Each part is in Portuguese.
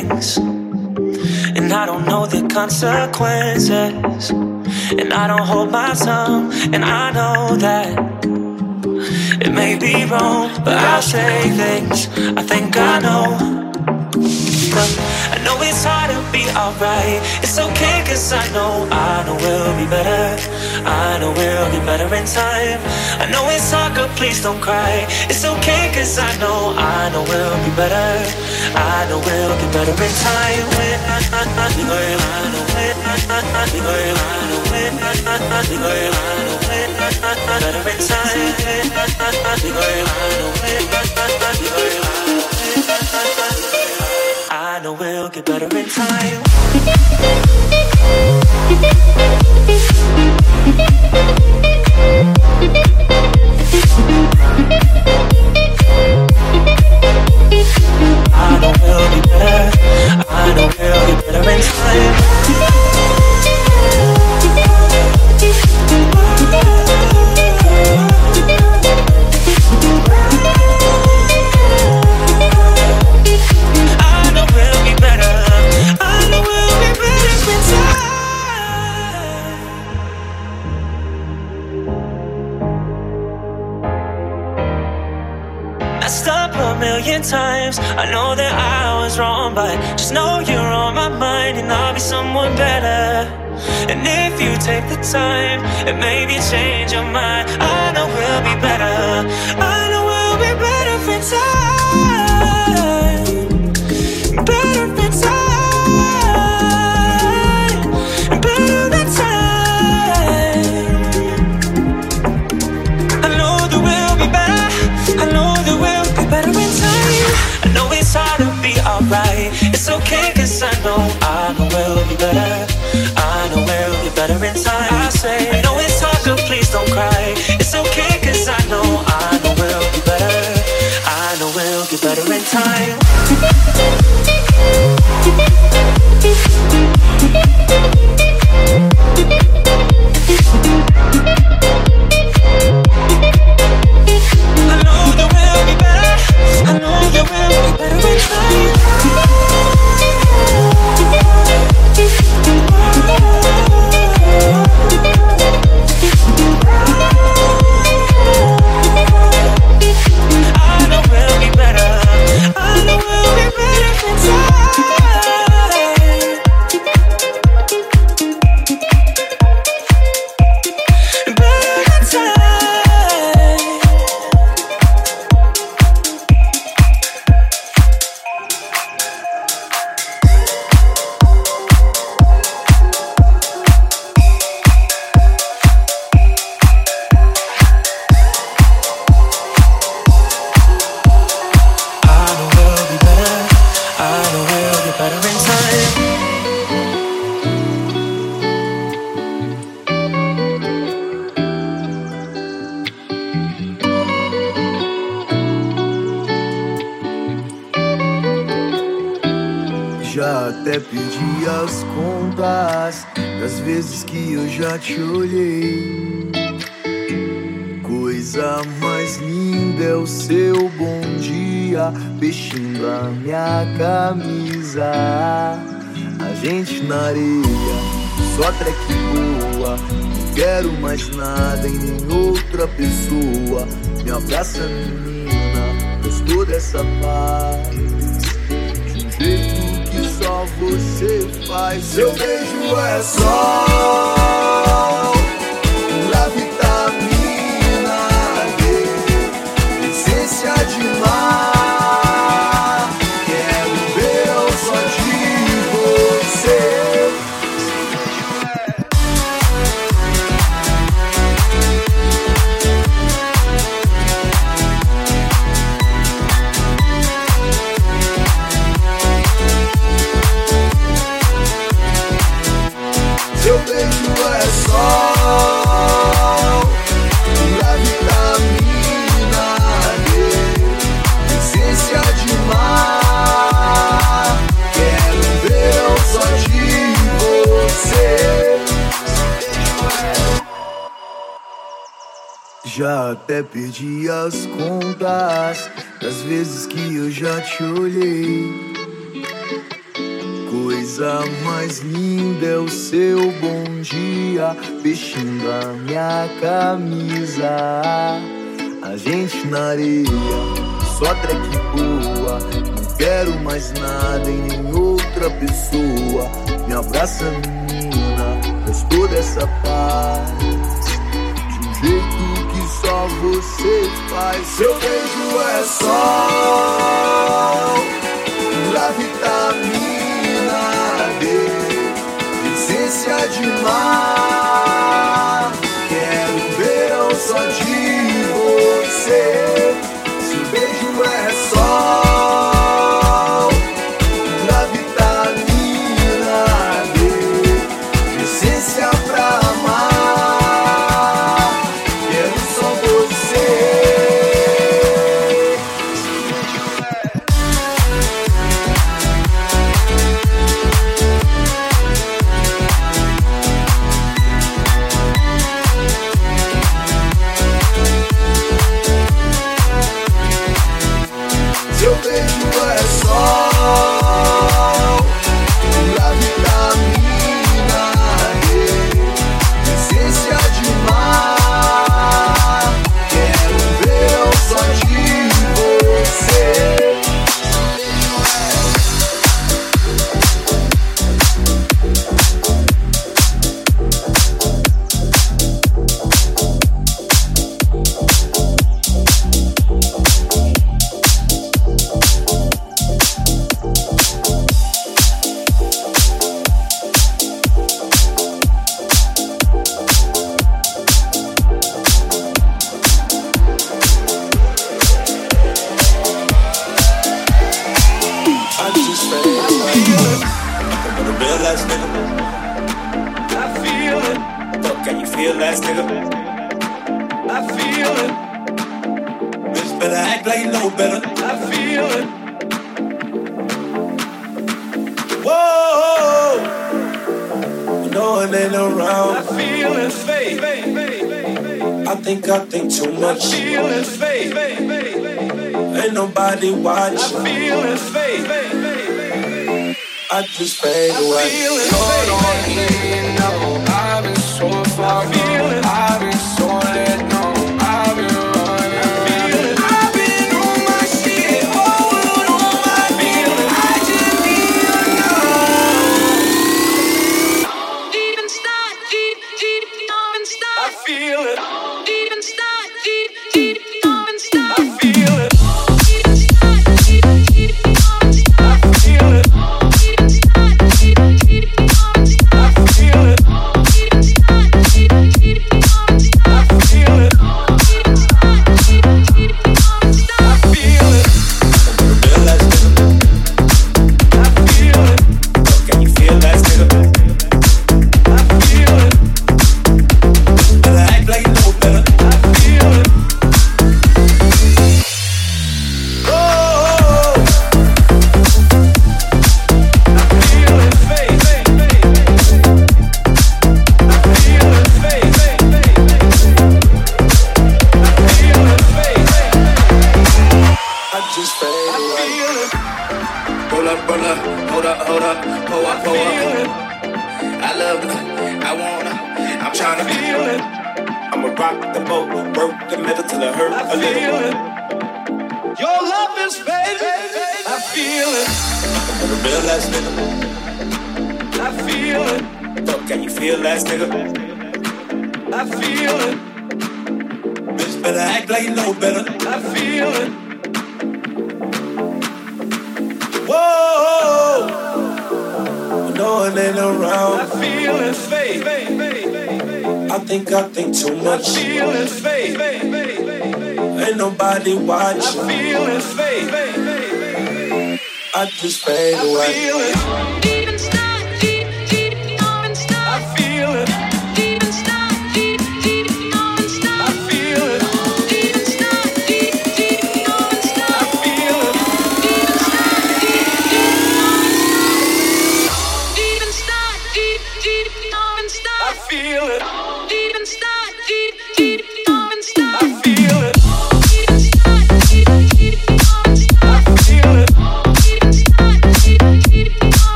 things, and I don't know the consequences. And I don't hold my tongue, and I know that it may be wrong, but I'll say things I think I know. I know it's hard to be alright. It's okay, cause I know, I know we'll be better. I know we'll get better in time. I know it's hard, girl, please don't cry. It's okay, cause I know, I know we'll be better. I know we'll get better in time. When I, I, I, I know, I know, when I, I, I better in time. I know we'll get better in time. I know where better. I don't better in time. And maybe change your mind, I know we'll be better. I know we'll be better for time. Better time. Better time. I know that we'll be better. I know that we'll be better in time. I know it's hard to be alright. It's I know, I know we'll be better. I know we'll get better in time. I say, time. As contas das vezes que eu já te olhei. Coisa mais linda é o seu bom dia, vestindo a minha camisa. A gente na areia, só track boa. Não quero mais nada em nem outra pessoa. Me abraça, menina, gostou dessa paz? Só você faz. Seu beijo é sol, Já até perdi as contas das vezes que eu já te olhei. Coisa mais linda é o seu bom dia, vestindo a minha camisa. A gente na areia, só track boa. Não quero mais nada em nem outra pessoa. Me abraça, menina, faz toda essa paz de um jeito só você faz. Seu beijo é sol da vitamina D, essência de mar. Quero verão só de você. running around. I feel his faith. I think I think too much. I feel his faith. Ain't nobody watching. I feel his faith. I just fade away. I feel his faith. I've been so far.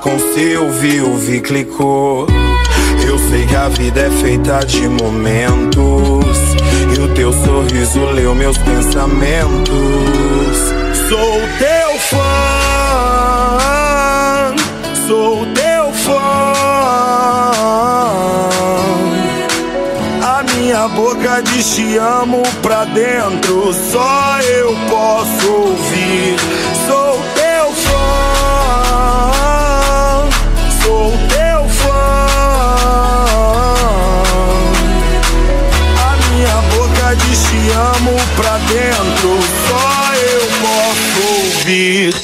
Com seu viu, clicou. Eu sei que a vida é feita de momentos e o teu sorriso leu meus pensamentos. Sou teu fã, sou teu fã. A minha boca diz te amo pra dentro, só eu posso ouvir. Pra dentro, só eu posso ouvir.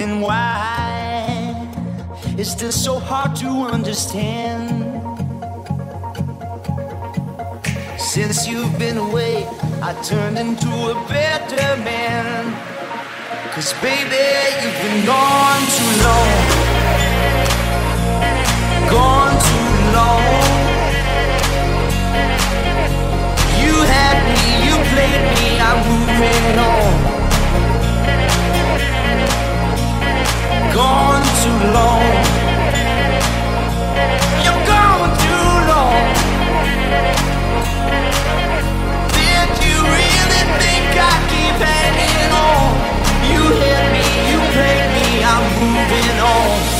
And why is this so hard to understand? Since you've been away, I turned into a better man. Cause baby, you've been gone too long. Gone too long. You had me, you played me, I'm moving on. Gone too long. You're gone too long. Did you really think I'd keep hanging on? You me, you me, I'm moving on.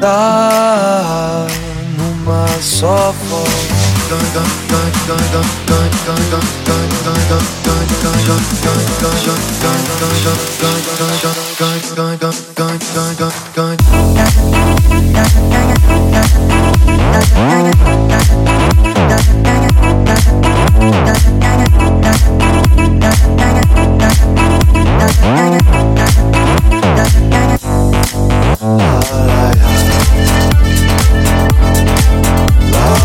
tá numa só forma.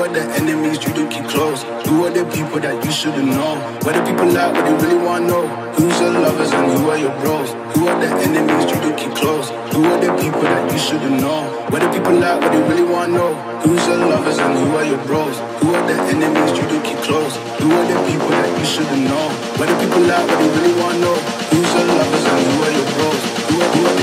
Who are the enemies you do keep close? Who are the people that you shouldn't know? What do people like? What they really wanna know? Who's your lovers and who are your bros? Who are the enemies you do keep close? Who are the people that you shouldn't know? What do people like? What they really wanna know? Who's your lovers and who are your bros? Who are the enemies you do keep close? Who are the people that you shouldn't know? What do people like? What they really wanna know? Who's your lovers and who are your bros? Who are the enemies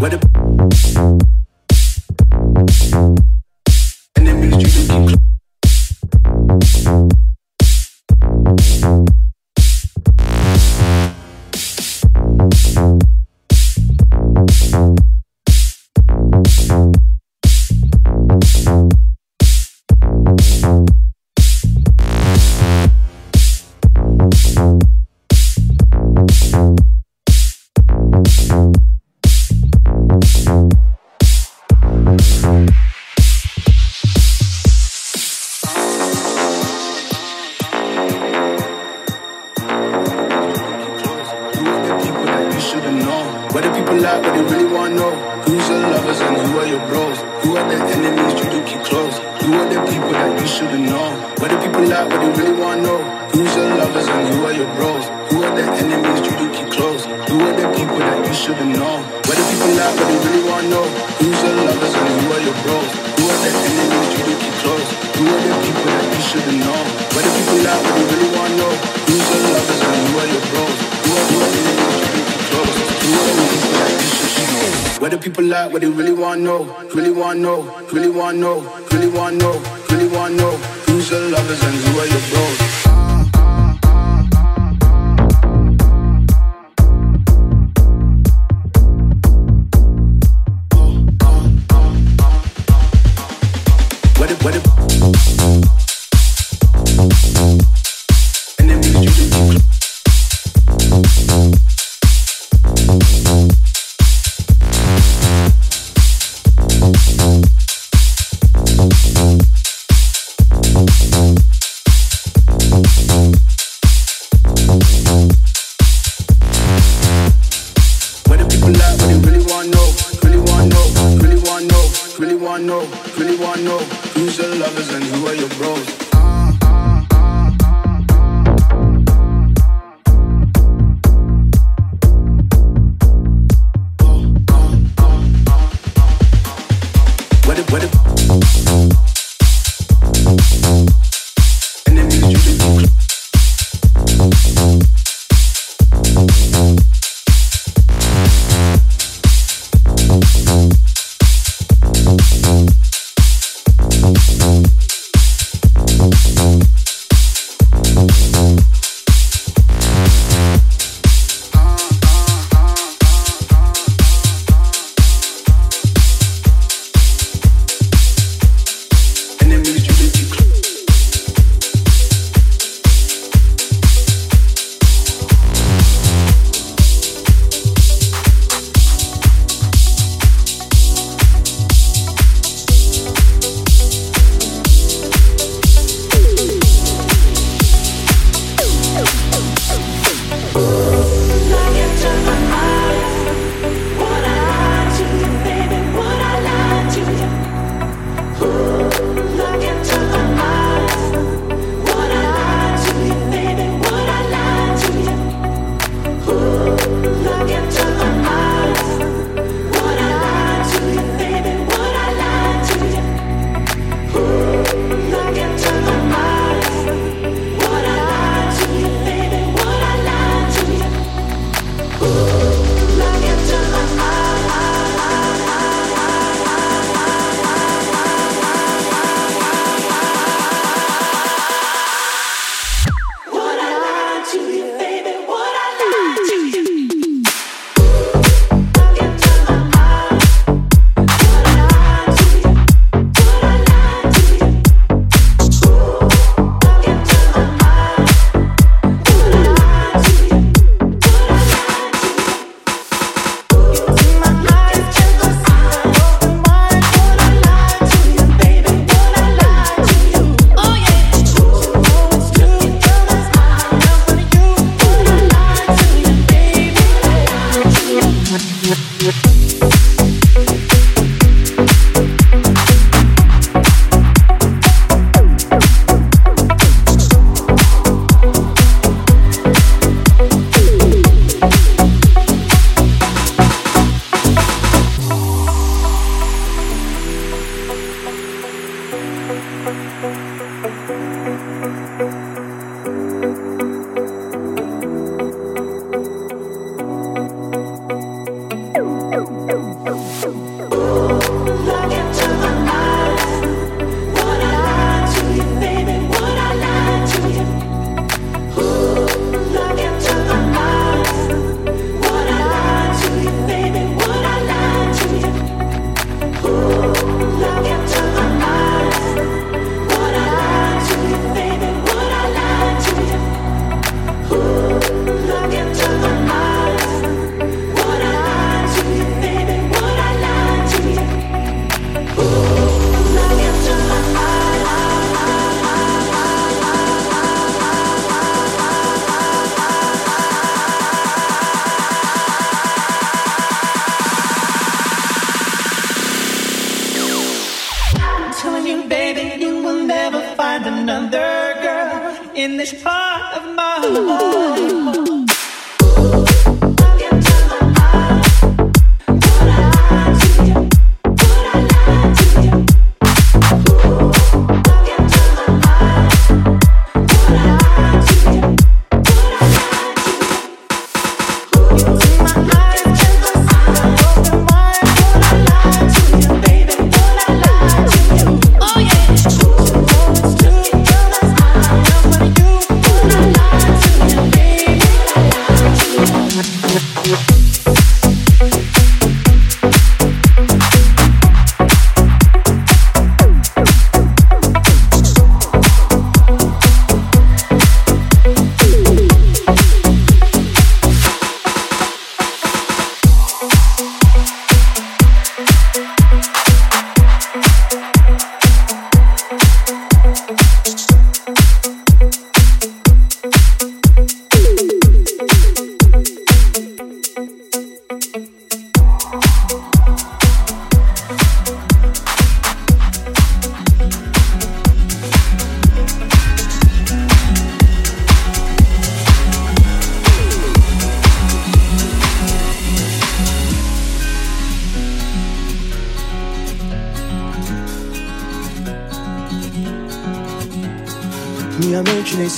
Where the People like? They really wanna know? Who's your lovers and who are your bros? Who are the enemies you do keep close? Who are the people that you shouldn't know? What do people like? What they really wanna know? Who's your lovers and who are your bros? Who are the enemies you do keep close? Who are the people that you shouldn't know? What do people like? What they really wanna know? Who's your lovers and who are your bros? Who are the enemies you do keep close? Who are the people that you shouldn't know? What do people like? What they really wanna know? Who's your lovers and who are your bros? What do people like? What they really wanna know? Really wanna know? Really wanna know? Really wanna know? Really wanna know? Who's your lovers and who are your bros?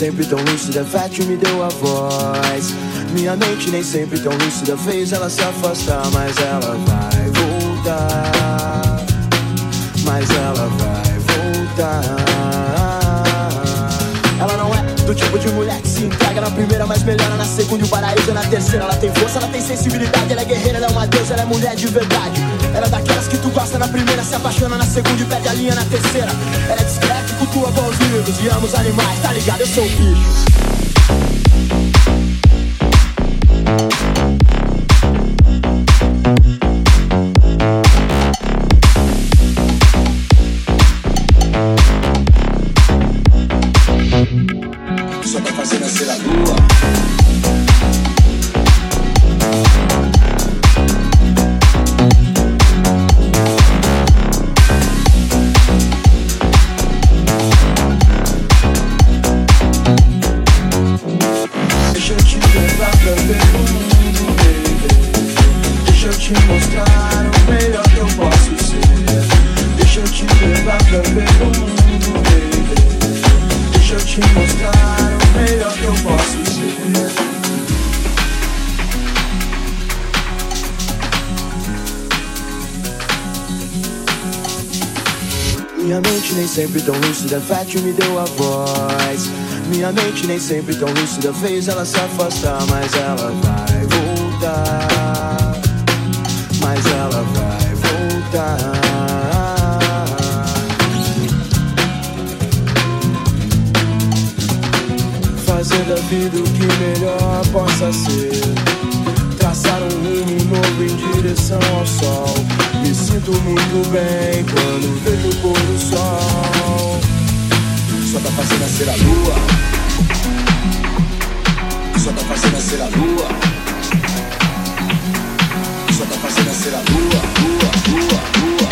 Sempre tão lúcida, Fátio me deu a voz. Minha mente nem sempre tão lúcida, fez ela se afastar, mas ela vai voltar. Mas ela vai voltar. Ela não é do tipo de mulher se entrega na primeira, mas melhora na segunda e o paraíso é na terceira. Ela tem força, ela tem sensibilidade, ela é guerreira, ela é uma deusa, ela é mulher de verdade. Ela é daquelas que tu gosta na primeira, se apaixona na segunda e perde a linha na terceira. Ela é discreta cultua bons livros e ama os animais, tá ligado? Eu sou o bicho. Sempre tão lúcida, Fátio me deu a voz. Minha mente nem sempre tão lúcida, fez ela se afastar, mas ela vai voltar. Mas ela vai voltar. Fazer da vida o que melhor possa ser. Traçar um rumo novo em direção ao sol. Me sinto muito bem quando vejo o pôr do sol. Só tá fazendo nascer a lua. Só tá fazendo nascer a lua. Só tá fazendo nascer a lua, lua, lua, lua,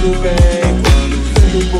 tudo bem quando o